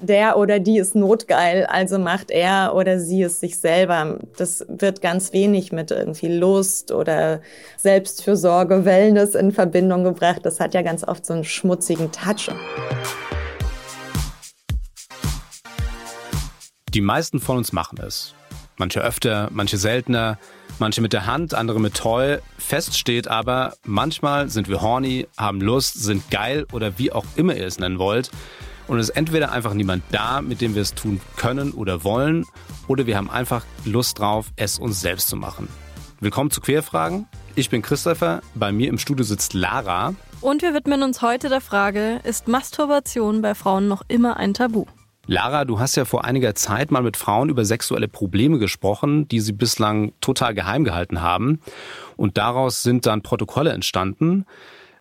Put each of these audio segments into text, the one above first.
der oder die ist notgeil, also macht er oder sie es sich selber. Das wird ganz wenig mit irgendwie Lust oder Selbstfürsorge, Wellness in Verbindung gebracht. Das hat ja ganz oft so einen schmutzigen Touch. Die meisten von uns machen es. Manche öfter, manche seltener, manche mit der Hand, andere mit Toy. Fest steht aber, manchmal sind wir horny, haben Lust, sind geil oder wie auch immer ihr es nennen wollt. Und es ist entweder einfach niemand da, mit dem wir es tun können oder wollen, oder wir haben einfach Lust drauf, es uns selbst zu machen. Willkommen zu Querfragen. Ich bin Christopher, bei mir im Studio sitzt Lara. Und wir widmen uns heute der Frage, ist Masturbation bei Frauen noch immer ein Tabu? Lara, du hast ja vor einiger Zeit mal mit Frauen über sexuelle Probleme gesprochen, die sie bislang total geheim gehalten haben. Und daraus sind dann Protokolle entstanden.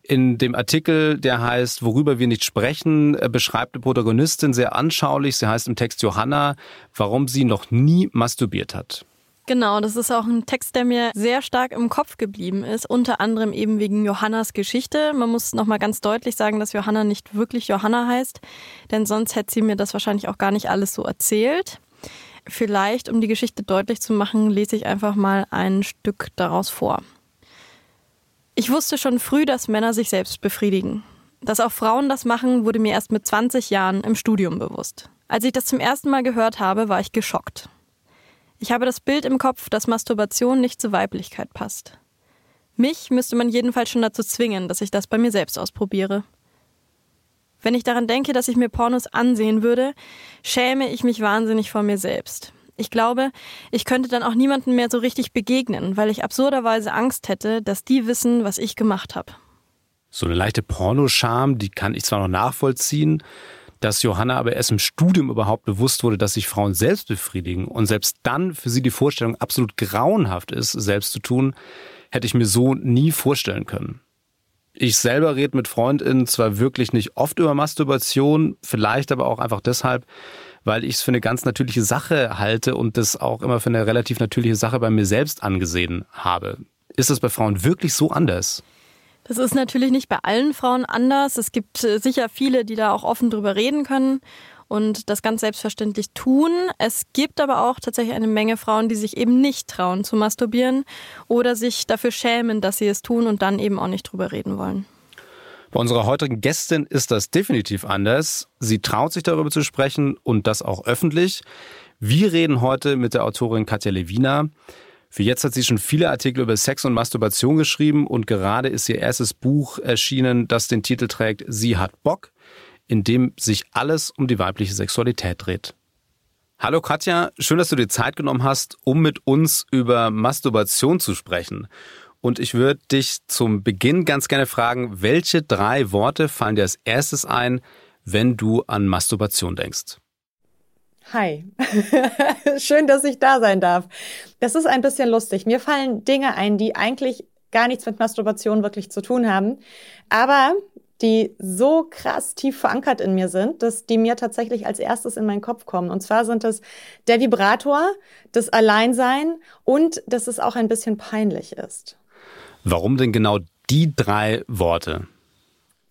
In dem Artikel, der heißt Worüber wir nicht sprechen, äh, beschreibt die Protagonistin sehr anschaulich, sie heißt im Text Johanna, warum sie noch nie masturbiert hat. Genau, das ist auch ein Text, der mir sehr stark im Kopf geblieben ist, unter anderem eben wegen Johannas Geschichte. Man muss nochmal ganz deutlich sagen, dass Johanna nicht wirklich Johanna heißt, denn sonst hätte sie mir das wahrscheinlich auch gar nicht alles so erzählt. Vielleicht, um die Geschichte deutlich zu machen, lese ich einfach mal ein Stück daraus vor. Ich wusste schon früh, dass Männer sich selbst befriedigen. Dass auch Frauen das machen, wurde mir erst mit 20 Jahren im Studium bewusst. Als ich das zum ersten Mal gehört habe, war ich geschockt. Ich habe das Bild im Kopf, dass Masturbation nicht zur Weiblichkeit passt. Mich müsste man jedenfalls schon dazu zwingen, dass ich das bei mir selbst ausprobiere. Wenn ich daran denke, dass ich mir Pornos ansehen würde, schäme ich mich wahnsinnig vor mir selbst. Ich glaube, ich könnte dann auch niemandem mehr so richtig begegnen, weil ich absurderweise Angst hätte, dass die wissen, was ich gemacht habe. So eine leichte Pornoscham, die kann ich zwar noch nachvollziehen, dass Johanna aber erst im Studium überhaupt bewusst wurde, dass sich Frauen selbst befriedigen und selbst dann für sie die Vorstellung absolut grauenhaft ist, selbst zu tun, hätte ich mir so nie vorstellen können. Ich selber rede mit Freundinnen zwar wirklich nicht oft über Masturbation, vielleicht aber auch einfach deshalb, weil ich es für eine ganz natürliche Sache halte und das auch immer für eine relativ natürliche Sache bei mir selbst angesehen habe. Ist das bei Frauen wirklich so anders? Das ist natürlich nicht bei allen Frauen anders. Es gibt äh, sicher viele, die da auch offen drüber reden können und das ganz selbstverständlich tun. Es gibt aber auch tatsächlich eine Menge Frauen, die sich eben nicht trauen zu masturbieren oder sich dafür schämen, dass sie es tun und dann eben auch nicht drüber reden wollen. Bei unserer heutigen Gästin ist das definitiv anders. Sie traut sich darüber zu sprechen und das auch öffentlich. Wir reden heute mit der Autorin Katja Lewina. Für jetzt hat sie schon viele Artikel über Sex und Masturbation geschrieben und gerade ist ihr erstes Buch erschienen, das den Titel trägt Sie hat Bock, in dem sich alles um die weibliche Sexualität dreht. Hallo Katja, schön, dass du dir Zeit genommen hast, um mit uns über Masturbation zu sprechen. Und ich würde dich zum Beginn ganz gerne fragen, welche drei Worte fallen dir als erstes ein, wenn du an Masturbation denkst? Hi, schön, dass ich da sein darf. Das ist ein bisschen lustig. Mir fallen Dinge ein, die eigentlich gar nichts mit Masturbation wirklich zu tun haben, aber die so krass tief verankert in mir sind, dass die mir tatsächlich als erstes in meinen Kopf kommen. Und zwar sind es der Vibrator, das Alleinsein und dass es auch ein bisschen peinlich ist. Warum denn genau die drei Worte?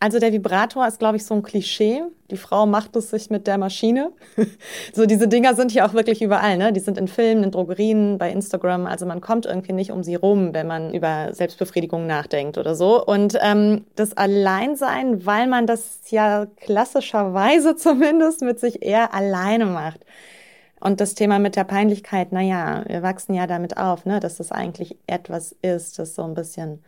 Also der Vibrator ist, glaube ich, so ein Klischee. Die Frau macht es sich mit der Maschine. so diese Dinger sind hier auch wirklich überall. Ne? Die sind in Filmen, in Drogerien, bei Instagram. Also man kommt irgendwie nicht um sie rum, wenn man über Selbstbefriedigung nachdenkt oder so. Und ähm, das Alleinsein, weil man das ja klassischerweise zumindest mit sich eher alleine macht. Und das Thema mit der Peinlichkeit, naja, wir wachsen ja damit auf, ne, dass das eigentlich etwas ist, das so ein bisschen,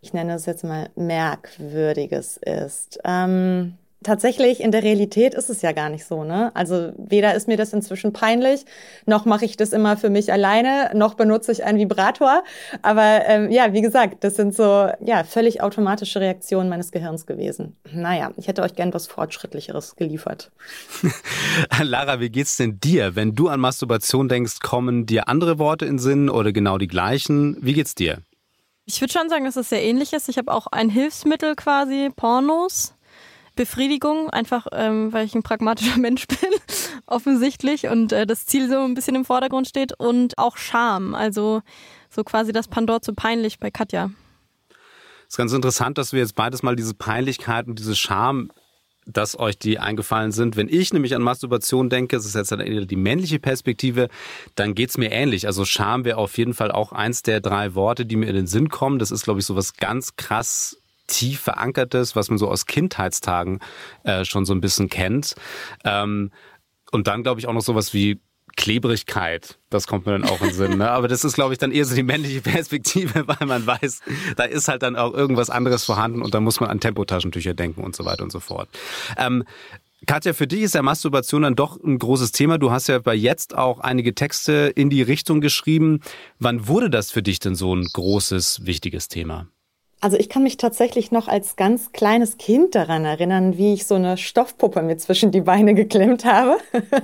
ich nenne es jetzt mal, merkwürdiges ist. Ähm, tatsächlich in der Realität ist es ja gar nicht so, ne? Also weder ist mir das inzwischen peinlich, noch mache ich das immer für mich alleine, noch benutze ich einen Vibrator. Aber ähm, ja, wie gesagt, das sind so ja völlig automatische Reaktionen meines Gehirns gewesen. Naja, ich hätte euch gern was Fortschrittlicheres geliefert. Lara, wie geht's denn dir? Wenn du an Masturbation denkst, kommen dir andere Worte in Sinn oder genau die gleichen? Wie geht's dir? Ich würde schon sagen, dass es sehr ähnlich ist. Ich habe auch ein Hilfsmittel quasi, Pornos. Befriedigung, einfach ähm, weil ich ein pragmatischer Mensch bin, offensichtlich, und äh, das Ziel so ein bisschen im Vordergrund steht und auch Scham, also so quasi das Pandor zu peinlich bei Katja. Es ist ganz interessant, dass wir jetzt beides mal diese Peinlichkeit und diese Scham dass euch die eingefallen sind. Wenn ich nämlich an Masturbation denke, das ist jetzt die männliche Perspektive, dann geht's mir ähnlich. Also Scham wäre auf jeden Fall auch eins der drei Worte, die mir in den Sinn kommen. Das ist, glaube ich, so was ganz krass tief verankertes, was man so aus Kindheitstagen äh, schon so ein bisschen kennt. Ähm, und dann, glaube ich, auch noch sowas wie Klebrigkeit, das kommt mir dann auch in den Sinn. Ne? Aber das ist, glaube ich, dann eher so die männliche Perspektive, weil man weiß, da ist halt dann auch irgendwas anderes vorhanden und da muss man an Tempotaschentücher denken und so weiter und so fort. Ähm, Katja, für dich ist ja Masturbation dann doch ein großes Thema. Du hast ja bei jetzt auch einige Texte in die Richtung geschrieben. Wann wurde das für dich denn so ein großes, wichtiges Thema? Also ich kann mich tatsächlich noch als ganz kleines Kind daran erinnern, wie ich so eine Stoffpuppe mir zwischen die Beine geklemmt habe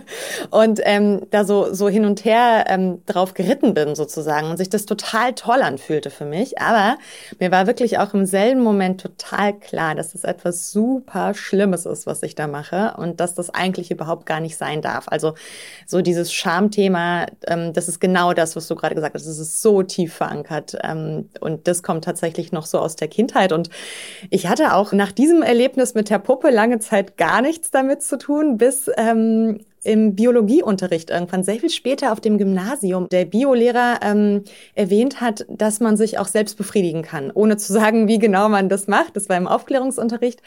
und ähm, da so, so hin und her ähm, drauf geritten bin sozusagen und sich das total toll anfühlte für mich. Aber mir war wirklich auch im selben Moment total klar, dass das etwas super Schlimmes ist, was ich da mache und dass das eigentlich überhaupt gar nicht sein darf. Also so dieses Schamthema, ähm, das ist genau das, was du gerade gesagt hast. Das ist so tief verankert ähm, und das kommt tatsächlich noch so aus der Kindheit. Und ich hatte auch nach diesem Erlebnis mit der Puppe lange Zeit gar nichts damit zu tun, bis ähm, im Biologieunterricht irgendwann sehr viel später auf dem Gymnasium der Biolehrer ähm, erwähnt hat, dass man sich auch selbst befriedigen kann, ohne zu sagen, wie genau man das macht. Das war im Aufklärungsunterricht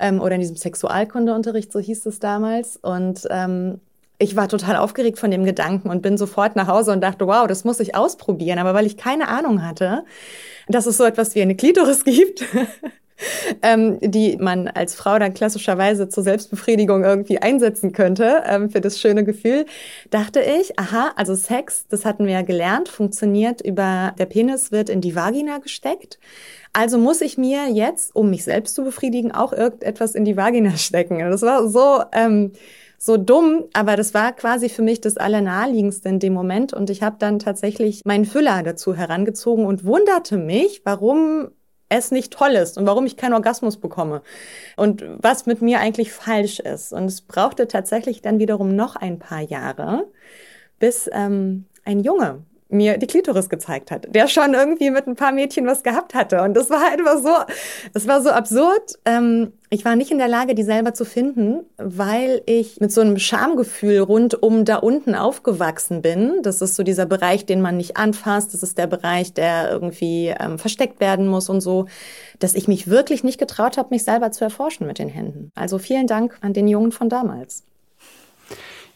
ähm, oder in diesem Sexualkundeunterricht, so hieß es damals. Und ähm, ich war total aufgeregt von dem Gedanken und bin sofort nach Hause und dachte, wow, das muss ich ausprobieren. Aber weil ich keine Ahnung hatte, dass es so etwas wie eine Klitoris gibt, ähm, die man als Frau dann klassischerweise zur Selbstbefriedigung irgendwie einsetzen könnte ähm, für das schöne Gefühl, dachte ich, aha, also Sex, das hatten wir ja gelernt, funktioniert über, der Penis wird in die Vagina gesteckt. Also muss ich mir jetzt, um mich selbst zu befriedigen, auch irgendetwas in die Vagina stecken. Das war so, ähm, so dumm, aber das war quasi für mich das Allernaheliegendste in dem Moment. Und ich habe dann tatsächlich meinen Füller dazu herangezogen und wunderte mich, warum es nicht toll ist und warum ich keinen Orgasmus bekomme und was mit mir eigentlich falsch ist. Und es brauchte tatsächlich dann wiederum noch ein paar Jahre, bis ähm, ein Junge mir die Klitoris gezeigt hat, der schon irgendwie mit ein paar Mädchen was gehabt hatte. Und das war halt immer so, es war so absurd. Ähm, ich war nicht in der Lage, die selber zu finden, weil ich mit so einem Schamgefühl rund um da unten aufgewachsen bin. Das ist so dieser Bereich, den man nicht anfasst. Das ist der Bereich, der irgendwie ähm, versteckt werden muss und so, dass ich mich wirklich nicht getraut habe, mich selber zu erforschen mit den Händen. Also vielen Dank an den Jungen von damals.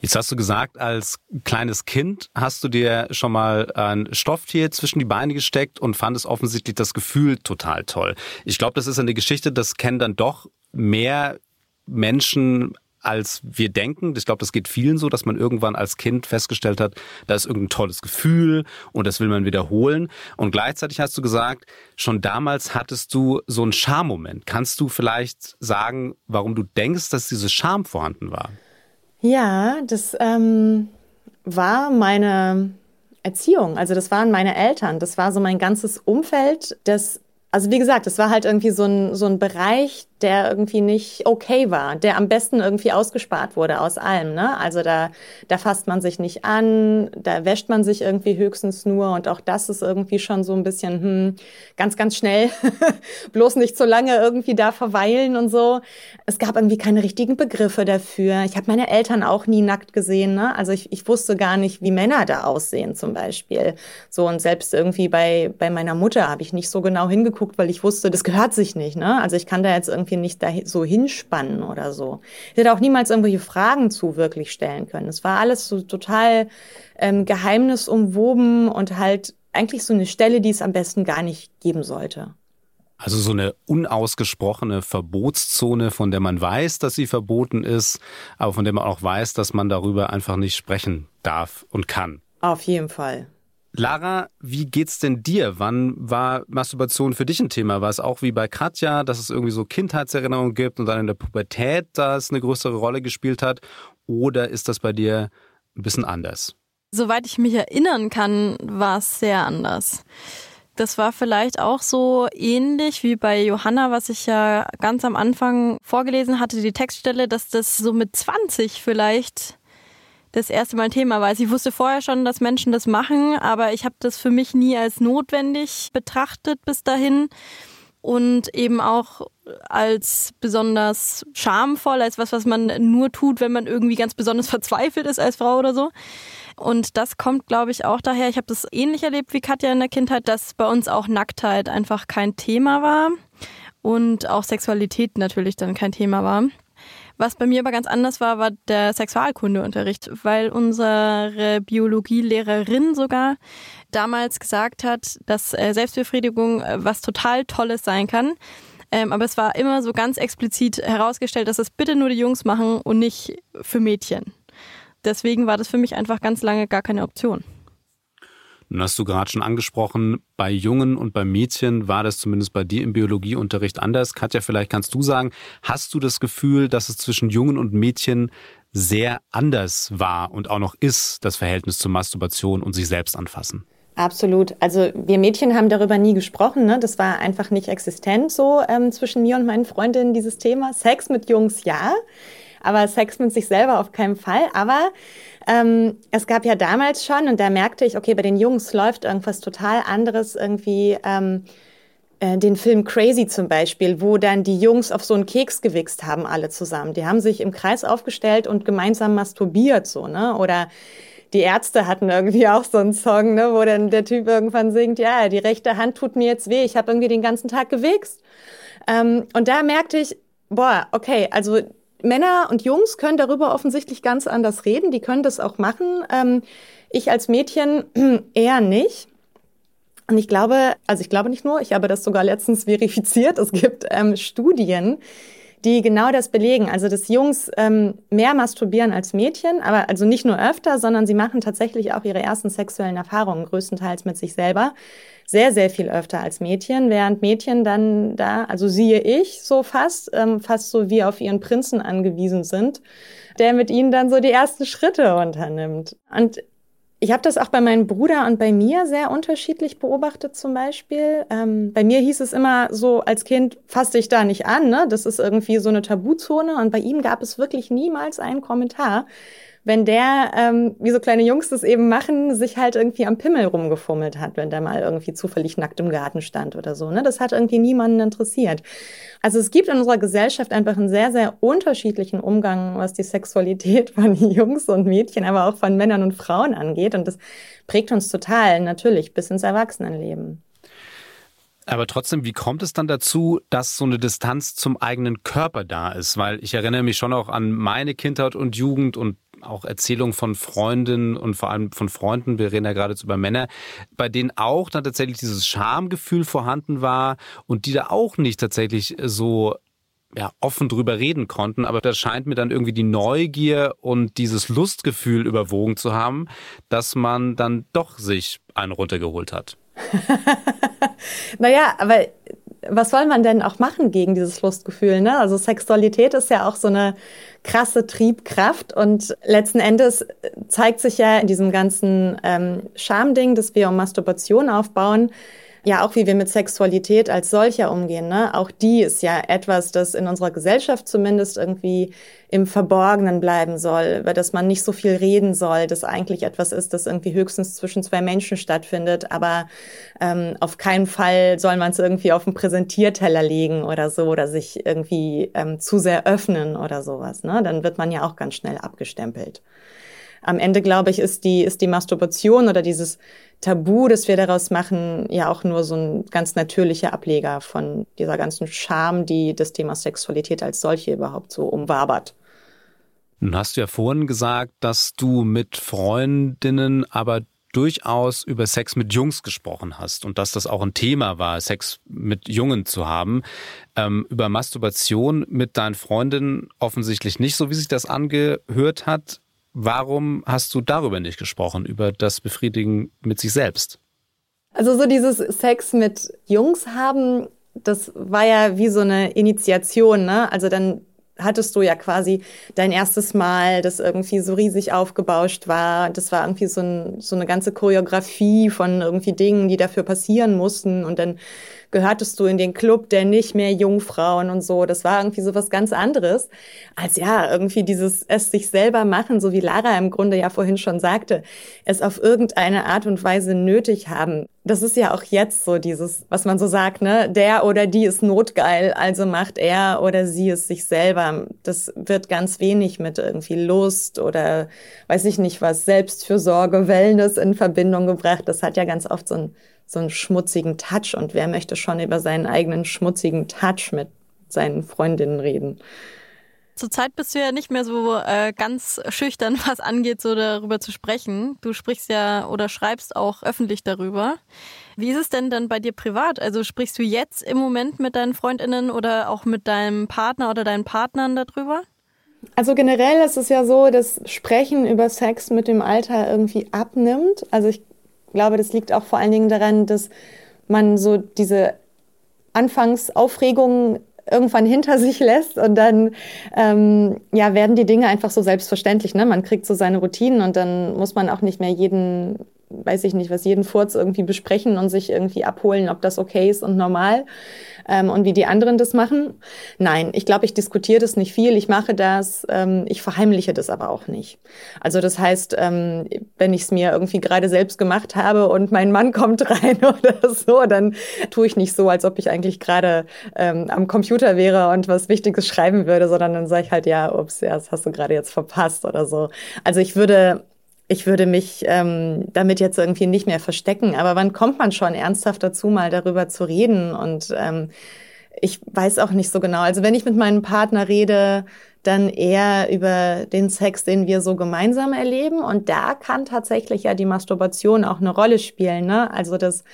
Jetzt hast du gesagt, als kleines Kind hast du dir schon mal ein Stofftier zwischen die Beine gesteckt und fandest offensichtlich das Gefühl total toll. Ich glaube, das ist eine Geschichte, das kennen dann doch mehr Menschen als wir denken. Ich glaube, das geht vielen so, dass man irgendwann als Kind festgestellt hat, da ist irgendein tolles Gefühl und das will man wiederholen. Und gleichzeitig hast du gesagt, schon damals hattest du so einen Charmoment. Kannst du vielleicht sagen, warum du denkst, dass dieses Charme vorhanden war? Ja, das ähm, war meine Erziehung. Also das waren meine Eltern. Das war so mein ganzes Umfeld, das also wie gesagt, es war halt irgendwie so ein, so ein Bereich, der irgendwie nicht okay war, der am besten irgendwie ausgespart wurde aus allem. Ne? Also da, da fasst man sich nicht an, da wäscht man sich irgendwie höchstens nur und auch das ist irgendwie schon so ein bisschen hm, ganz, ganz schnell, bloß nicht so lange irgendwie da verweilen und so. Es gab irgendwie keine richtigen Begriffe dafür. Ich habe meine Eltern auch nie nackt gesehen. Ne? Also ich, ich wusste gar nicht, wie Männer da aussehen zum Beispiel. So und selbst irgendwie bei, bei meiner Mutter habe ich nicht so genau hingeguckt, weil ich wusste, das gehört sich nicht. Ne? Also ich kann da jetzt irgendwie irgendwie nicht da so hinspannen oder so. Ich hätte auch niemals irgendwelche Fragen zu wirklich stellen können. Es war alles so total ähm, geheimnisumwoben und halt eigentlich so eine Stelle, die es am besten gar nicht geben sollte. Also so eine unausgesprochene Verbotszone, von der man weiß, dass sie verboten ist, aber von der man auch weiß, dass man darüber einfach nicht sprechen darf und kann. Auf jeden Fall. Lara, wie geht's denn dir? Wann war Masturbation für dich ein Thema? War es auch wie bei Katja, dass es irgendwie so Kindheitserinnerungen gibt und dann in der Pubertät das eine größere Rolle gespielt hat? Oder ist das bei dir ein bisschen anders? Soweit ich mich erinnern kann, war es sehr anders. Das war vielleicht auch so ähnlich wie bei Johanna, was ich ja ganz am Anfang vorgelesen hatte, die Textstelle, dass das so mit 20 vielleicht das erste Mal Thema war. Also ich wusste vorher schon, dass Menschen das machen, aber ich habe das für mich nie als notwendig betrachtet bis dahin. und eben auch als besonders schamvoll, als was, was man nur tut, wenn man irgendwie ganz besonders verzweifelt ist als Frau oder so. Und das kommt, glaube ich, auch daher. Ich habe das ähnlich erlebt wie Katja in der Kindheit, dass bei uns auch Nacktheit einfach kein Thema war und auch Sexualität natürlich dann kein Thema war. Was bei mir aber ganz anders war, war der Sexualkundeunterricht, weil unsere Biologielehrerin sogar damals gesagt hat, dass äh, Selbstbefriedigung äh, was total Tolles sein kann. Ähm, aber es war immer so ganz explizit herausgestellt, dass es bitte nur die Jungs machen und nicht für Mädchen. Deswegen war das für mich einfach ganz lange gar keine Option. Nun hast du gerade schon angesprochen, bei Jungen und bei Mädchen war das zumindest bei dir im Biologieunterricht anders. Katja, vielleicht kannst du sagen, hast du das Gefühl, dass es zwischen Jungen und Mädchen sehr anders war und auch noch ist, das Verhältnis zur Masturbation und sich selbst anfassen? Absolut. Also wir Mädchen haben darüber nie gesprochen. Ne? Das war einfach nicht existent so ähm, zwischen mir und meinen Freundinnen dieses Thema. Sex mit Jungs ja, aber Sex mit sich selber auf keinen Fall. Aber ähm, es gab ja damals schon, und da merkte ich, okay, bei den Jungs läuft irgendwas total anderes irgendwie. Ähm, äh, den Film Crazy zum Beispiel, wo dann die Jungs auf so einen Keks gewichst haben, alle zusammen. Die haben sich im Kreis aufgestellt und gemeinsam masturbiert, so, ne? Oder die Ärzte hatten irgendwie auch so einen Song, ne, wo dann der Typ irgendwann singt, ja, die rechte Hand tut mir jetzt weh, ich habe irgendwie den ganzen Tag gewichst. Ähm, und da merkte ich, boah, okay, also Männer und Jungs können darüber offensichtlich ganz anders reden, die können das auch machen. Ähm, ich als Mädchen eher nicht. Und ich glaube, also ich glaube nicht nur, ich habe das sogar letztens verifiziert. Es gibt ähm, Studien, die genau das belegen. Also dass Jungs ähm, mehr masturbieren als Mädchen, aber also nicht nur öfter, sondern sie machen tatsächlich auch ihre ersten sexuellen Erfahrungen größtenteils mit sich selber sehr, sehr viel öfter als Mädchen, während Mädchen dann da, also siehe ich so fast, ähm, fast so wie auf ihren Prinzen angewiesen sind, der mit ihnen dann so die ersten Schritte unternimmt. Und ich habe das auch bei meinem Bruder und bei mir sehr unterschiedlich beobachtet zum Beispiel. Ähm, bei mir hieß es immer so als Kind, fass dich da nicht an, ne? das ist irgendwie so eine Tabuzone. Und bei ihm gab es wirklich niemals einen Kommentar wenn der, ähm, wie so kleine Jungs das eben machen, sich halt irgendwie am Pimmel rumgefummelt hat, wenn der mal irgendwie zufällig nackt im Garten stand oder so. Ne? Das hat irgendwie niemanden interessiert. Also es gibt in unserer Gesellschaft einfach einen sehr, sehr unterschiedlichen Umgang, was die Sexualität von Jungs und Mädchen, aber auch von Männern und Frauen angeht. Und das prägt uns total, natürlich, bis ins Erwachsenenleben. Aber trotzdem, wie kommt es dann dazu, dass so eine Distanz zum eigenen Körper da ist? Weil ich erinnere mich schon auch an meine Kindheit und Jugend und auch Erzählungen von Freundinnen und vor allem von Freunden, wir reden ja gerade über Männer, bei denen auch dann tatsächlich dieses Schamgefühl vorhanden war und die da auch nicht tatsächlich so ja, offen drüber reden konnten, aber das scheint mir dann irgendwie die Neugier und dieses Lustgefühl überwogen zu haben, dass man dann doch sich einen runtergeholt hat. naja, aber was soll man denn auch machen gegen dieses Lustgefühl? Ne? Also Sexualität ist ja auch so eine krasse Triebkraft und letzten Endes zeigt sich ja in diesem ganzen ähm, Schamding, das wir um Masturbation aufbauen, ja auch wie wir mit Sexualität als solcher umgehen. Ne? Auch die ist ja etwas, das in unserer Gesellschaft zumindest irgendwie im Verborgenen bleiben soll, über das man nicht so viel reden soll, das eigentlich etwas ist, das irgendwie höchstens zwischen zwei Menschen stattfindet, aber ähm, auf keinen Fall soll man es irgendwie auf einen Präsentierteller legen oder so oder sich irgendwie ähm, zu sehr öffnen oder sowas. Ne? Dann wird man ja auch ganz schnell abgestempelt am Ende, glaube ich, ist die, ist die Masturbation oder dieses Tabu, das wir daraus machen, ja auch nur so ein ganz natürlicher Ableger von dieser ganzen Scham, die das Thema Sexualität als solche überhaupt so umwabert. Nun hast du ja vorhin gesagt, dass du mit Freundinnen aber durchaus über Sex mit Jungs gesprochen hast und dass das auch ein Thema war, Sex mit Jungen zu haben. Ähm, über Masturbation mit deinen Freundinnen offensichtlich nicht, so wie sich das angehört hat. Warum hast du darüber nicht gesprochen, über das Befriedigen mit sich selbst? Also so dieses Sex mit Jungs haben, das war ja wie so eine Initiation, ne? Also dann hattest du ja quasi dein erstes Mal, das irgendwie so riesig aufgebauscht war. Das war irgendwie so, ein, so eine ganze Choreografie von irgendwie Dingen, die dafür passieren mussten. Und dann gehörtest du in den Club der nicht mehr Jungfrauen und so. Das war irgendwie so was ganz anderes, als ja, irgendwie dieses es sich selber machen, so wie Lara im Grunde ja vorhin schon sagte, es auf irgendeine Art und Weise nötig haben. Das ist ja auch jetzt so dieses, was man so sagt, ne? Der oder die ist notgeil, also macht er oder sie es sich selber. Das wird ganz wenig mit irgendwie Lust oder weiß ich nicht was, Selbstfürsorge, Wellness in Verbindung gebracht. Das hat ja ganz oft so einen, so einen schmutzigen Touch. Und wer möchte schon über seinen eigenen schmutzigen Touch mit seinen Freundinnen reden? Zurzeit bist du ja nicht mehr so äh, ganz schüchtern, was angeht, so darüber zu sprechen. Du sprichst ja oder schreibst auch öffentlich darüber. Wie ist es denn dann bei dir privat? Also sprichst du jetzt im Moment mit deinen Freundinnen oder auch mit deinem Partner oder deinen Partnern darüber? Also generell ist es ja so, dass Sprechen über Sex mit dem Alter irgendwie abnimmt. Also ich glaube, das liegt auch vor allen Dingen daran, dass man so diese Anfangsaufregungen irgendwann hinter sich lässt und dann ähm, ja werden die Dinge einfach so selbstverständlich. Ne? Man kriegt so seine Routinen und dann muss man auch nicht mehr jeden, weiß ich nicht, was jeden Furz irgendwie besprechen und sich irgendwie abholen, ob das okay ist und normal ähm, und wie die anderen das machen. Nein, ich glaube, ich diskutiere das nicht viel. Ich mache das, ähm, ich verheimliche das aber auch nicht. Also das heißt, ähm, wenn ich es mir irgendwie gerade selbst gemacht habe und mein Mann kommt rein oder so, dann tue ich nicht so, als ob ich eigentlich gerade ähm, am Computer wäre und was Wichtiges schreiben würde, sondern dann sage ich halt, ja, ups, ja, das hast du gerade jetzt verpasst oder so. Also ich würde ich würde mich ähm, damit jetzt irgendwie nicht mehr verstecken. Aber wann kommt man schon ernsthaft dazu, mal darüber zu reden? Und ähm, ich weiß auch nicht so genau. Also wenn ich mit meinem Partner rede, dann eher über den Sex, den wir so gemeinsam erleben. Und da kann tatsächlich ja die Masturbation auch eine Rolle spielen. Ne? Also dass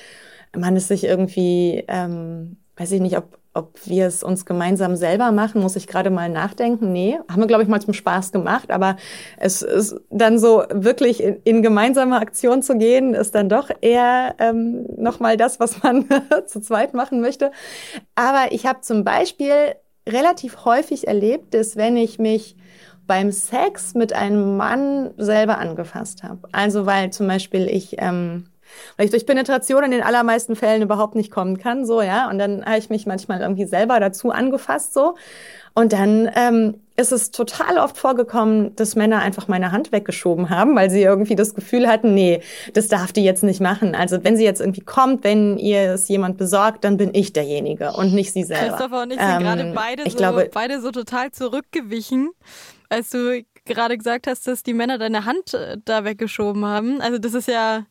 man es sich irgendwie, ähm, weiß ich nicht, ob ob wir es uns gemeinsam selber machen, muss ich gerade mal nachdenken. Nee, haben wir, glaube ich, mal zum Spaß gemacht. Aber es ist dann so wirklich in, in gemeinsame Aktion zu gehen, ist dann doch eher ähm, nochmal das, was man zu zweit machen möchte. Aber ich habe zum Beispiel relativ häufig erlebt, dass wenn ich mich beim Sex mit einem Mann selber angefasst habe. Also weil zum Beispiel ich ähm, weil ich durch Penetration in den allermeisten Fällen überhaupt nicht kommen kann, so, ja. Und dann habe ich mich manchmal irgendwie selber dazu angefasst, so. Und dann ähm, ist es total oft vorgekommen, dass Männer einfach meine Hand weggeschoben haben, weil sie irgendwie das Gefühl hatten, nee, das darf die jetzt nicht machen. Also wenn sie jetzt irgendwie kommt, wenn ihr es jemand besorgt, dann bin ich derjenige und nicht sie selber. Christopher und ich sind ähm, gerade beide, so, glaube, beide so total zurückgewichen, als du gerade gesagt hast, dass die Männer deine Hand äh, da weggeschoben haben. Also das ist ja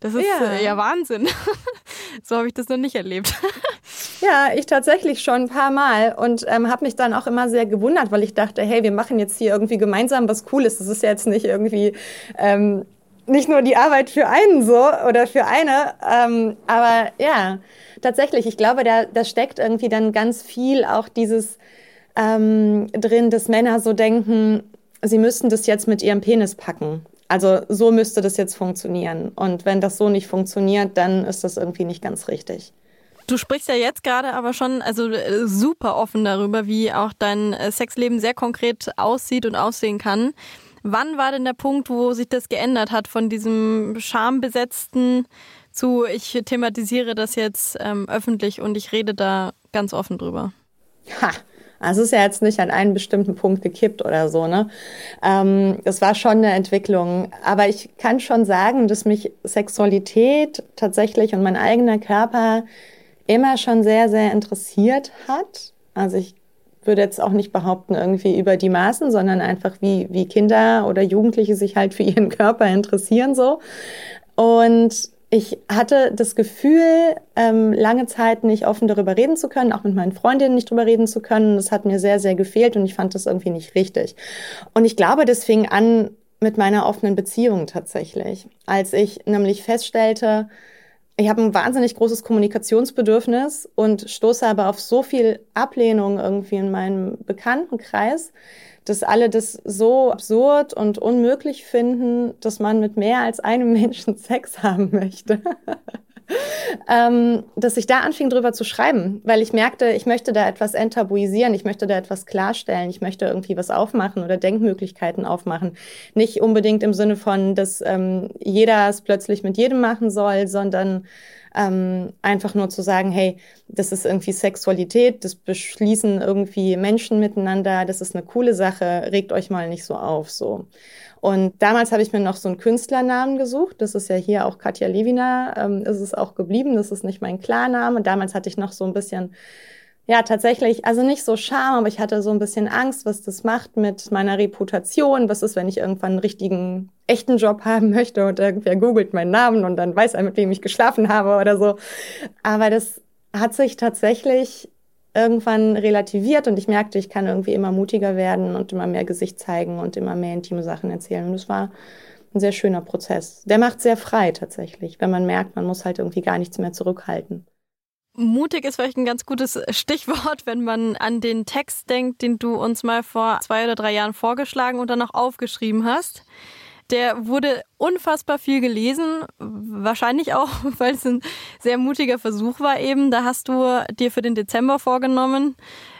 das ist ja, äh, ja Wahnsinn. so habe ich das noch nicht erlebt. ja, ich tatsächlich schon ein paar Mal und ähm, habe mich dann auch immer sehr gewundert, weil ich dachte, hey, wir machen jetzt hier irgendwie gemeinsam was Cooles. Das ist ja jetzt nicht irgendwie ähm, nicht nur die Arbeit für einen so oder für eine, ähm, aber ja, tatsächlich, ich glaube, da, da steckt irgendwie dann ganz viel auch dieses ähm, drin, dass Männer so denken, sie müssten das jetzt mit ihrem Penis packen. Also so müsste das jetzt funktionieren. Und wenn das so nicht funktioniert, dann ist das irgendwie nicht ganz richtig. Du sprichst ja jetzt gerade aber schon also äh, super offen darüber, wie auch dein äh, Sexleben sehr konkret aussieht und aussehen kann. Wann war denn der Punkt, wo sich das geändert hat von diesem schambesetzten zu ich thematisiere das jetzt ähm, öffentlich und ich rede da ganz offen drüber? Ha, also es ist ja jetzt nicht an einen bestimmten Punkt gekippt oder so, ne? Ähm, es war schon eine Entwicklung. Aber ich kann schon sagen, dass mich Sexualität tatsächlich und mein eigener Körper immer schon sehr, sehr interessiert hat. Also ich würde jetzt auch nicht behaupten, irgendwie über die Maßen, sondern einfach wie, wie Kinder oder Jugendliche sich halt für ihren Körper interessieren so. Und ich hatte das Gefühl, ähm, lange Zeit nicht offen darüber reden zu können, auch mit meinen Freundinnen nicht darüber reden zu können. Das hat mir sehr, sehr gefehlt und ich fand das irgendwie nicht richtig. Und ich glaube, das fing an mit meiner offenen Beziehung tatsächlich. Als ich nämlich feststellte, ich habe ein wahnsinnig großes Kommunikationsbedürfnis und stoße aber auf so viel Ablehnung irgendwie in meinem Bekanntenkreis, dass alle das so absurd und unmöglich finden, dass man mit mehr als einem Menschen Sex haben möchte. ähm, dass ich da anfing, drüber zu schreiben, weil ich merkte, ich möchte da etwas enttabuisieren, ich möchte da etwas klarstellen, ich möchte irgendwie was aufmachen oder Denkmöglichkeiten aufmachen. Nicht unbedingt im Sinne von, dass ähm, jeder es plötzlich mit jedem machen soll, sondern ähm, einfach nur zu sagen, hey, das ist irgendwie Sexualität, das beschließen irgendwie Menschen miteinander, das ist eine coole Sache, regt euch mal nicht so auf, so. Und damals habe ich mir noch so einen Künstlernamen gesucht. Das ist ja hier auch Katja Levina, ähm, ist es auch geblieben. Das ist nicht mein Klarname. Damals hatte ich noch so ein bisschen ja, tatsächlich, also nicht so Scham, aber ich hatte so ein bisschen Angst, was das macht mit meiner Reputation. Was ist, wenn ich irgendwann einen richtigen, echten Job haben möchte und irgendwer googelt meinen Namen und dann weiß er, mit wem ich geschlafen habe oder so. Aber das hat sich tatsächlich irgendwann relativiert und ich merkte, ich kann irgendwie immer mutiger werden und immer mehr Gesicht zeigen und immer mehr intime Sachen erzählen. Und das war ein sehr schöner Prozess. Der macht sehr frei tatsächlich, wenn man merkt, man muss halt irgendwie gar nichts mehr zurückhalten. Mutig ist vielleicht ein ganz gutes Stichwort, wenn man an den Text denkt, den du uns mal vor zwei oder drei Jahren vorgeschlagen und dann noch aufgeschrieben hast. Der wurde unfassbar viel gelesen, wahrscheinlich auch, weil es ein sehr mutiger Versuch war eben. Da hast du dir für den Dezember vorgenommen,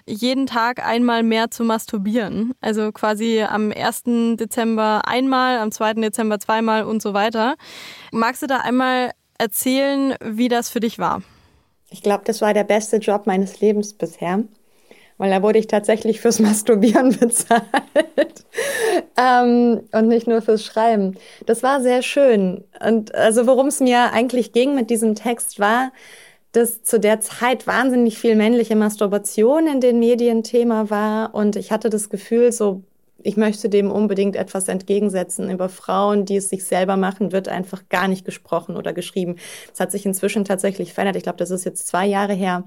jeden Tag einmal mehr zu masturbieren. Also quasi am 1. Dezember einmal, am 2. Dezember zweimal und so weiter. Magst du da einmal erzählen, wie das für dich war? Ich glaube, das war der beste Job meines Lebens bisher, weil da wurde ich tatsächlich fürs Masturbieren bezahlt ähm, und nicht nur fürs Schreiben. Das war sehr schön. Und also worum es mir eigentlich ging mit diesem Text war, dass zu der Zeit wahnsinnig viel männliche Masturbation in den Medien Thema war und ich hatte das Gefühl, so ich möchte dem unbedingt etwas entgegensetzen. Über Frauen, die es sich selber machen, wird einfach gar nicht gesprochen oder geschrieben. Das hat sich inzwischen tatsächlich verändert. Ich glaube, das ist jetzt zwei Jahre her.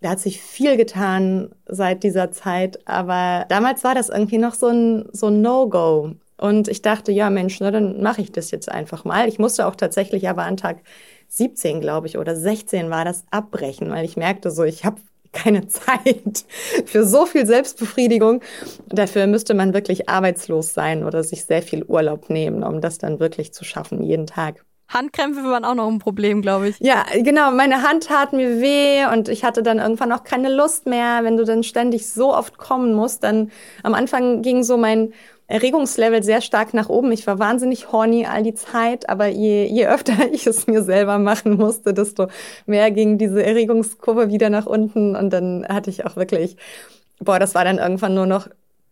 Da hat sich viel getan seit dieser Zeit, aber damals war das irgendwie noch so ein, so ein No-Go. Und ich dachte, ja Mensch, na, dann mache ich das jetzt einfach mal. Ich musste auch tatsächlich aber an Tag 17, glaube ich, oder 16 war das abbrechen, weil ich merkte so, ich habe keine Zeit für so viel Selbstbefriedigung. Dafür müsste man wirklich arbeitslos sein oder sich sehr viel Urlaub nehmen, um das dann wirklich zu schaffen, jeden Tag. Handkrämpfe waren auch noch ein Problem, glaube ich. Ja, genau. Meine Hand tat mir weh und ich hatte dann irgendwann auch keine Lust mehr. Wenn du dann ständig so oft kommen musst, dann am Anfang ging so mein Erregungslevel sehr stark nach oben. Ich war wahnsinnig horny all die Zeit, aber je, je öfter ich es mir selber machen musste, desto mehr ging diese Erregungskurve wieder nach unten und dann hatte ich auch wirklich, boah, das war dann irgendwann nur noch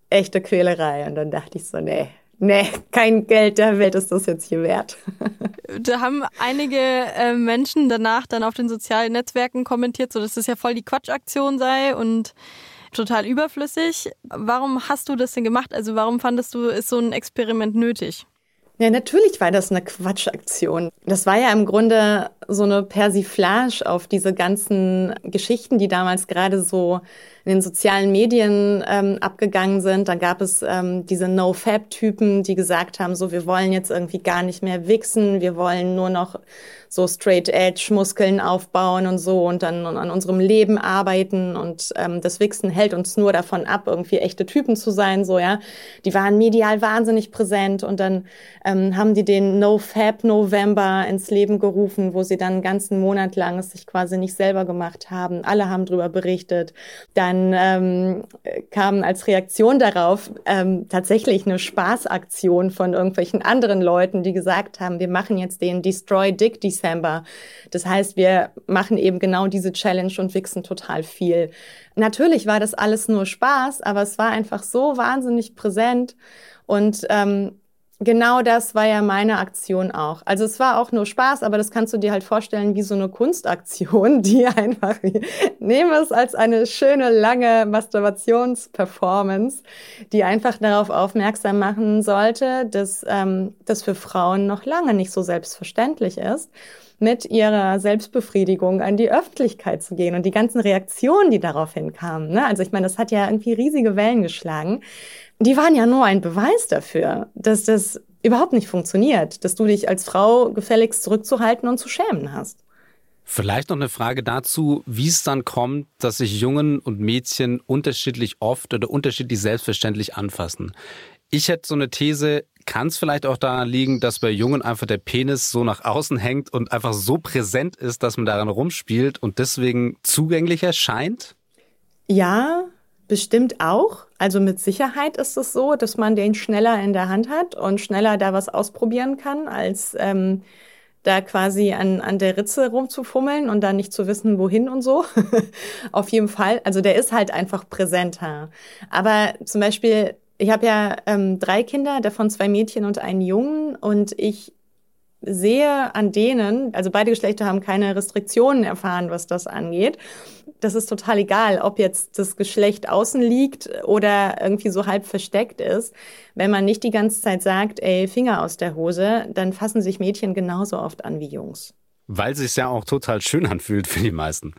echte Quälerei und dann dachte ich so, nee, nee, kein Geld der Welt ist das jetzt hier wert. Da haben einige äh, Menschen danach dann auf den sozialen Netzwerken kommentiert, so dass das ja voll die Quatschaktion sei und total überflüssig. Warum hast du das denn gemacht? Also warum fandest du, ist so ein Experiment nötig? Ja, natürlich war das eine Quatschaktion. Das war ja im Grunde so eine Persiflage auf diese ganzen Geschichten, die damals gerade so in den sozialen Medien ähm, abgegangen sind. Da gab es ähm, diese No-Fab-Typen, die gesagt haben, so, wir wollen jetzt irgendwie gar nicht mehr wichsen, wir wollen nur noch so Straight-Edge-Muskeln aufbauen und so und dann an unserem Leben arbeiten und ähm, das Wichsen hält uns nur davon ab, irgendwie echte Typen zu sein, so, ja. Die waren medial wahnsinnig präsent und dann ähm, haben die den No-Fab-November ins Leben gerufen, wo sie dann einen ganzen Monat lang es sich quasi nicht selber gemacht haben. Alle haben drüber berichtet. Dann dann ähm, kam als Reaktion darauf ähm, tatsächlich eine Spaßaktion von irgendwelchen anderen Leuten, die gesagt haben, wir machen jetzt den Destroy Dick December. Das heißt, wir machen eben genau diese Challenge und wichsen total viel. Natürlich war das alles nur Spaß, aber es war einfach so wahnsinnig präsent und ähm, Genau das war ja meine Aktion auch. Also es war auch nur Spaß, aber das kannst du dir halt vorstellen wie so eine Kunstaktion, die einfach, nehme es als eine schöne, lange Masturbationsperformance, die einfach darauf aufmerksam machen sollte, dass ähm, das für Frauen noch lange nicht so selbstverständlich ist mit ihrer Selbstbefriedigung an die Öffentlichkeit zu gehen und die ganzen Reaktionen, die daraufhin kamen. Ne? Also ich meine, das hat ja irgendwie riesige Wellen geschlagen die waren ja nur ein Beweis dafür, dass das überhaupt nicht funktioniert, dass du dich als Frau gefälligst zurückzuhalten und zu schämen hast. Vielleicht noch eine Frage dazu, wie es dann kommt, dass sich Jungen und Mädchen unterschiedlich oft oder unterschiedlich selbstverständlich anfassen. Ich hätte so eine These, kann es vielleicht auch daran liegen, dass bei Jungen einfach der Penis so nach außen hängt und einfach so präsent ist, dass man daran rumspielt und deswegen zugänglicher scheint? Ja, Bestimmt auch. Also mit Sicherheit ist es so, dass man den schneller in der Hand hat und schneller da was ausprobieren kann als ähm, da quasi an, an der Ritze rumzufummeln und dann nicht zu wissen, wohin und so. Auf jeden Fall. Also der ist halt einfach präsenter. Aber zum Beispiel, ich habe ja ähm, drei Kinder, davon zwei Mädchen und einen Jungen. Und ich sehe an denen, also beide Geschlechter haben keine Restriktionen erfahren, was das angeht. Das ist total egal, ob jetzt das Geschlecht außen liegt oder irgendwie so halb versteckt ist. Wenn man nicht die ganze Zeit sagt, ey, Finger aus der Hose, dann fassen sich Mädchen genauso oft an wie Jungs. Weil es sich ja auch total schön anfühlt für die meisten.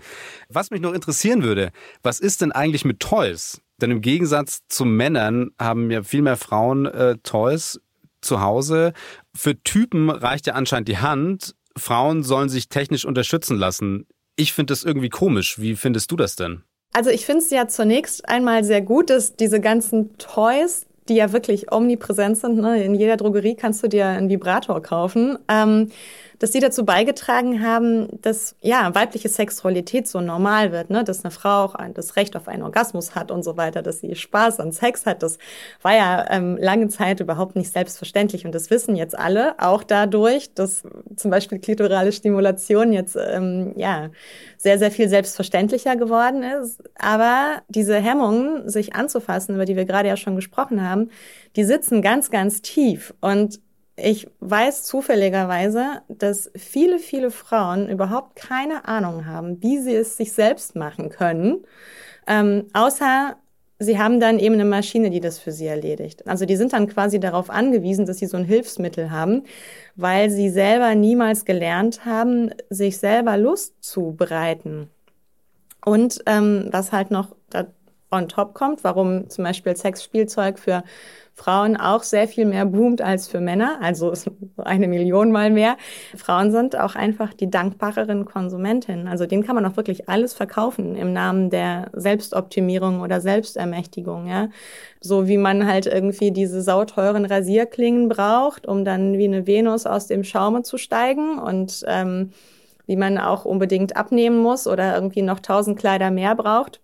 Was mich noch interessieren würde, was ist denn eigentlich mit Toys? Denn im Gegensatz zu Männern haben ja viel mehr Frauen äh, Toys zu Hause. Für Typen reicht ja anscheinend die Hand. Frauen sollen sich technisch unterstützen lassen. Ich finde das irgendwie komisch. Wie findest du das denn? Also ich finde es ja zunächst einmal sehr gut, dass diese ganzen Toys, die ja wirklich omnipräsent sind, ne? in jeder Drogerie kannst du dir einen Vibrator kaufen. Ähm, dass die dazu beigetragen haben, dass ja weibliche Sexualität so normal wird, ne? dass eine Frau auch das Recht auf einen Orgasmus hat und so weiter, dass sie Spaß an Sex hat. Das war ja ähm, lange Zeit überhaupt nicht selbstverständlich und das wissen jetzt alle, auch dadurch, dass zum Beispiel klitorale Stimulation jetzt ähm, ja sehr sehr viel selbstverständlicher geworden ist. Aber diese Hemmungen, sich anzufassen, über die wir gerade ja schon gesprochen haben, die sitzen ganz ganz tief und ich weiß zufälligerweise, dass viele, viele Frauen überhaupt keine Ahnung haben, wie sie es sich selbst machen können, ähm, außer sie haben dann eben eine Maschine, die das für sie erledigt. Also die sind dann quasi darauf angewiesen, dass sie so ein Hilfsmittel haben, weil sie selber niemals gelernt haben, sich selber Lust zu bereiten. Und ähm, was halt noch da on top kommt, warum zum Beispiel Sexspielzeug für Frauen auch sehr viel mehr boomt als für Männer, also eine Million mal mehr. Frauen sind auch einfach die dankbareren Konsumentinnen. Also denen kann man auch wirklich alles verkaufen im Namen der Selbstoptimierung oder Selbstermächtigung, ja. So wie man halt irgendwie diese sauteuren Rasierklingen braucht, um dann wie eine Venus aus dem Schaume zu steigen und ähm, wie man auch unbedingt abnehmen muss oder irgendwie noch tausend Kleider mehr braucht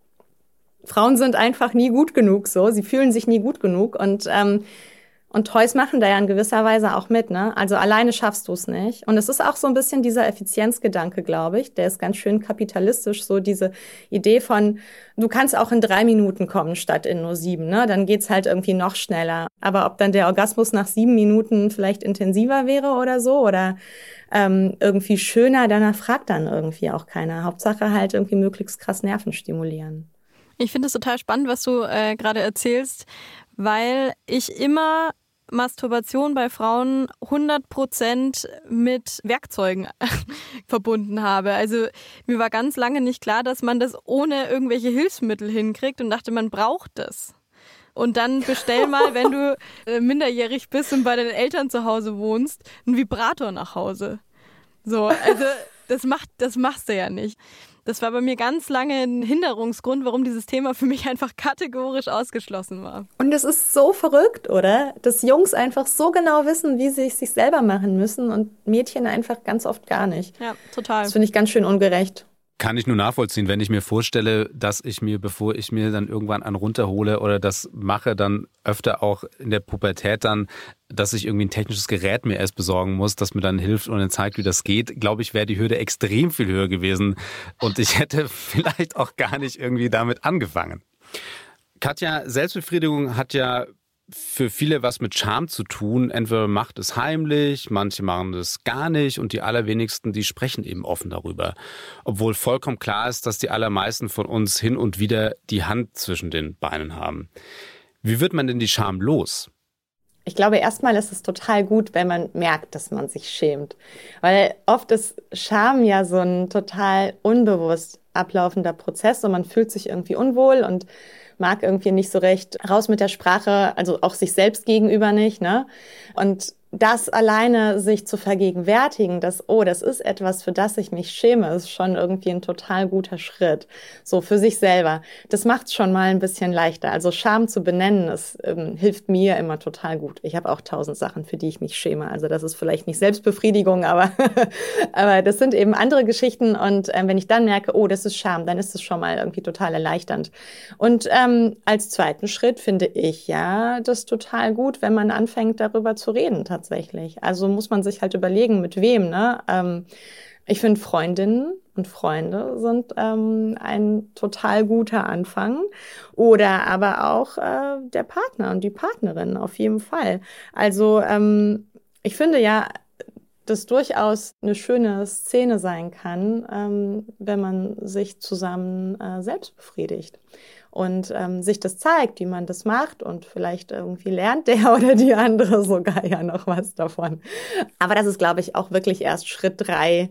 Frauen sind einfach nie gut genug so, sie fühlen sich nie gut genug und ähm, und Toys machen da ja in gewisser Weise auch mit, ne? Also alleine schaffst du es nicht. Und es ist auch so ein bisschen dieser Effizienzgedanke, glaube ich. Der ist ganz schön kapitalistisch, so diese Idee von, du kannst auch in drei Minuten kommen statt in nur sieben, ne? Dann geht's halt irgendwie noch schneller. Aber ob dann der Orgasmus nach sieben Minuten vielleicht intensiver wäre oder so oder ähm, irgendwie schöner, danach fragt dann irgendwie auch keiner. Hauptsache halt irgendwie möglichst krass Nerven stimulieren. Ich finde es total spannend, was du äh, gerade erzählst, weil ich immer Masturbation bei Frauen 100% mit Werkzeugen verbunden habe. Also mir war ganz lange nicht klar, dass man das ohne irgendwelche Hilfsmittel hinkriegt und dachte, man braucht das. Und dann bestell mal, wenn du äh, minderjährig bist und bei deinen Eltern zu Hause wohnst, einen Vibrator nach Hause. So, also das macht, das machst du ja nicht. Das war bei mir ganz lange ein Hinderungsgrund, warum dieses Thema für mich einfach kategorisch ausgeschlossen war. Und es ist so verrückt, oder? Dass Jungs einfach so genau wissen, wie sie es sich selber machen müssen und Mädchen einfach ganz oft gar nicht. Ja, total. Das finde ich ganz schön ungerecht. Kann ich nur nachvollziehen, wenn ich mir vorstelle, dass ich mir, bevor ich mir dann irgendwann einen runterhole oder das mache, dann öfter auch in der Pubertät dann, dass ich irgendwie ein technisches Gerät mir erst besorgen muss, das mir dann hilft und dann zeigt, wie das geht, glaube ich, wäre die Hürde extrem viel höher gewesen und ich hätte vielleicht auch gar nicht irgendwie damit angefangen. Katja, Selbstbefriedigung hat ja für viele was mit Scham zu tun. Entweder macht es heimlich, manche machen es gar nicht und die allerwenigsten, die sprechen eben offen darüber. Obwohl vollkommen klar ist, dass die allermeisten von uns hin und wieder die Hand zwischen den Beinen haben. Wie wird man denn die Scham los? Ich glaube, erstmal ist es total gut, wenn man merkt, dass man sich schämt. Weil oft ist Scham ja so ein total unbewusst ablaufender Prozess und man fühlt sich irgendwie unwohl und mag irgendwie nicht so recht raus mit der Sprache, also auch sich selbst gegenüber nicht, ne? Und das alleine sich zu vergegenwärtigen, dass, oh, das ist etwas, für das ich mich schäme, ist schon irgendwie ein total guter Schritt. So für sich selber. Das macht es schon mal ein bisschen leichter. Also Scham zu benennen, das ähm, hilft mir immer total gut. Ich habe auch tausend Sachen, für die ich mich schäme. Also das ist vielleicht nicht Selbstbefriedigung, aber, aber das sind eben andere Geschichten. Und ähm, wenn ich dann merke, oh, das ist Scham, dann ist es schon mal irgendwie total erleichternd. Und ähm, als zweiten Schritt finde ich ja das total gut, wenn man anfängt, darüber zu reden tatsächlich. Also muss man sich halt überlegen, mit wem. Ne? Ähm, ich finde, Freundinnen und Freunde sind ähm, ein total guter Anfang. Oder aber auch äh, der Partner und die Partnerin, auf jeden Fall. Also ähm, ich finde ja, das durchaus eine schöne Szene sein kann, ähm, wenn man sich zusammen äh, selbst befriedigt und ähm, sich das zeigt, wie man das macht und vielleicht irgendwie lernt der oder die andere sogar ja noch was davon. Aber das ist, glaube ich, auch wirklich erst Schritt drei.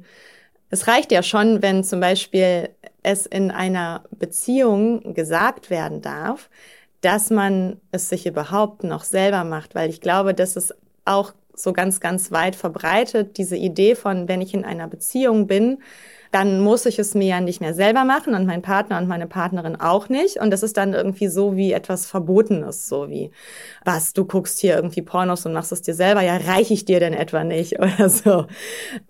Es reicht ja schon, wenn zum Beispiel es in einer Beziehung gesagt werden darf, dass man es sich überhaupt noch selber macht, weil ich glaube, das ist auch so ganz, ganz weit verbreitet, diese Idee von, wenn ich in einer Beziehung bin, dann muss ich es mir ja nicht mehr selber machen und mein Partner und meine Partnerin auch nicht. Und das ist dann irgendwie so wie etwas Verbotenes, so wie, was, du guckst hier irgendwie Pornos und machst es dir selber, ja, reiche ich dir denn etwa nicht oder so.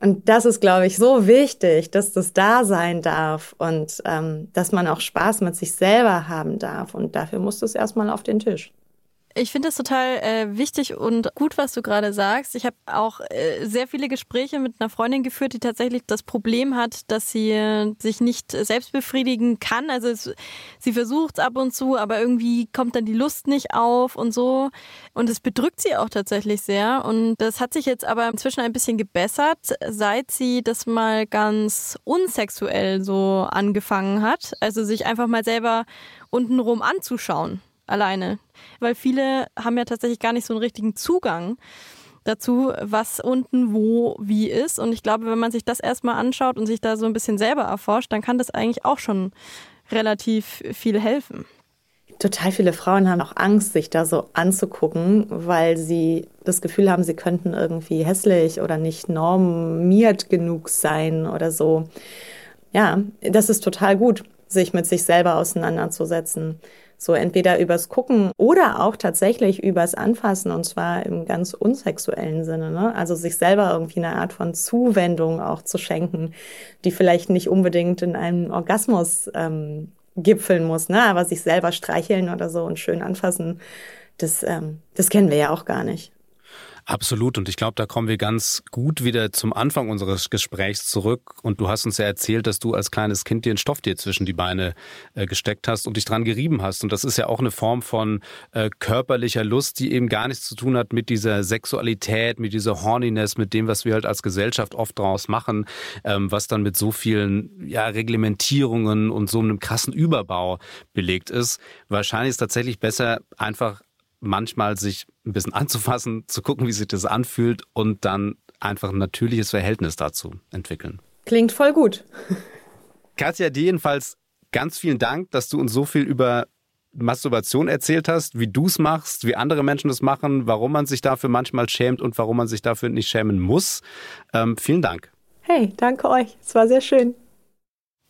Und das ist, glaube ich, so wichtig, dass das da sein darf und ähm, dass man auch Spaß mit sich selber haben darf. Und dafür muss das erstmal auf den Tisch. Ich finde es total äh, wichtig und gut, was du gerade sagst. Ich habe auch äh, sehr viele Gespräche mit einer Freundin geführt, die tatsächlich das Problem hat, dass sie äh, sich nicht selbst befriedigen kann. Also es, sie versucht es ab und zu, aber irgendwie kommt dann die Lust nicht auf und so. Und es bedrückt sie auch tatsächlich sehr. Und das hat sich jetzt aber inzwischen ein bisschen gebessert, seit sie das mal ganz unsexuell so angefangen hat. Also sich einfach mal selber untenrum anzuschauen alleine. Weil viele haben ja tatsächlich gar nicht so einen richtigen Zugang dazu, was unten wo wie ist. Und ich glaube, wenn man sich das erstmal anschaut und sich da so ein bisschen selber erforscht, dann kann das eigentlich auch schon relativ viel helfen. Total viele Frauen haben auch Angst, sich da so anzugucken, weil sie das Gefühl haben, sie könnten irgendwie hässlich oder nicht normiert genug sein oder so. Ja, das ist total gut, sich mit sich selber auseinanderzusetzen. So entweder übers Gucken oder auch tatsächlich übers Anfassen und zwar im ganz unsexuellen Sinne. Ne? Also sich selber irgendwie eine Art von Zuwendung auch zu schenken, die vielleicht nicht unbedingt in einem Orgasmus ähm, gipfeln muss, ne? aber sich selber streicheln oder so und schön anfassen, das, ähm, das kennen wir ja auch gar nicht. Absolut. Und ich glaube, da kommen wir ganz gut wieder zum Anfang unseres Gesprächs zurück. Und du hast uns ja erzählt, dass du als kleines Kind dir ein Stofftier zwischen die Beine äh, gesteckt hast und dich dran gerieben hast. Und das ist ja auch eine Form von äh, körperlicher Lust, die eben gar nichts zu tun hat mit dieser Sexualität, mit dieser Horniness, mit dem, was wir halt als Gesellschaft oft draus machen, ähm, was dann mit so vielen ja, Reglementierungen und so einem krassen Überbau belegt ist. Wahrscheinlich ist tatsächlich besser, einfach manchmal sich ein bisschen anzufassen, zu gucken, wie sich das anfühlt und dann einfach ein natürliches Verhältnis dazu entwickeln. Klingt voll gut. Katja, dir jedenfalls ganz vielen Dank, dass du uns so viel über Masturbation erzählt hast, wie du es machst, wie andere Menschen es machen, warum man sich dafür manchmal schämt und warum man sich dafür nicht schämen muss. Ähm, vielen Dank. Hey, danke euch. Es war sehr schön.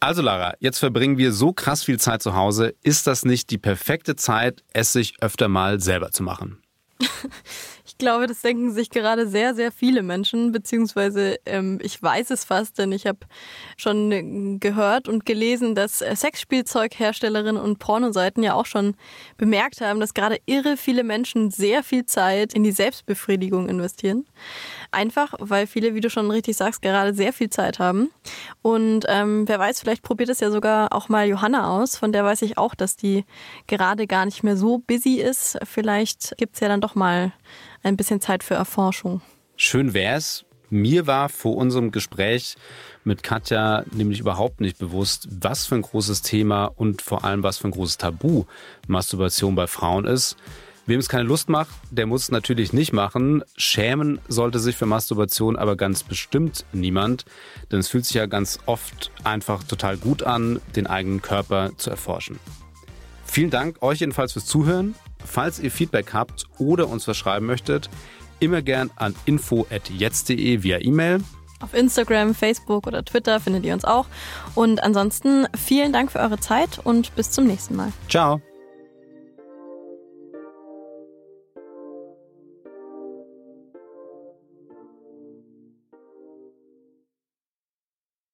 Also Lara, jetzt verbringen wir so krass viel Zeit zu Hause. Ist das nicht die perfekte Zeit, es sich öfter mal selber zu machen? Ich glaube, das denken sich gerade sehr, sehr viele Menschen, beziehungsweise ähm, ich weiß es fast, denn ich habe schon gehört und gelesen, dass Sexspielzeugherstellerinnen und Pornoseiten ja auch schon bemerkt haben, dass gerade irre viele Menschen sehr viel Zeit in die Selbstbefriedigung investieren. Einfach, weil viele, wie du schon richtig sagst, gerade sehr viel Zeit haben. Und ähm, wer weiß, vielleicht probiert es ja sogar auch mal Johanna aus. Von der weiß ich auch, dass die gerade gar nicht mehr so busy ist. Vielleicht gibt's ja dann doch mal ein bisschen Zeit für Erforschung. Schön wär's. Mir war vor unserem Gespräch mit Katja nämlich überhaupt nicht bewusst, was für ein großes Thema und vor allem was für ein großes Tabu Masturbation bei Frauen ist. Wem es keine Lust macht, der muss es natürlich nicht machen. Schämen sollte sich für Masturbation aber ganz bestimmt niemand, denn es fühlt sich ja ganz oft einfach total gut an, den eigenen Körper zu erforschen. Vielen Dank euch jedenfalls fürs Zuhören. Falls ihr Feedback habt oder uns was schreiben möchtet, immer gern an info.jetzt.de via E-Mail. Auf Instagram, Facebook oder Twitter findet ihr uns auch. Und ansonsten vielen Dank für eure Zeit und bis zum nächsten Mal. Ciao.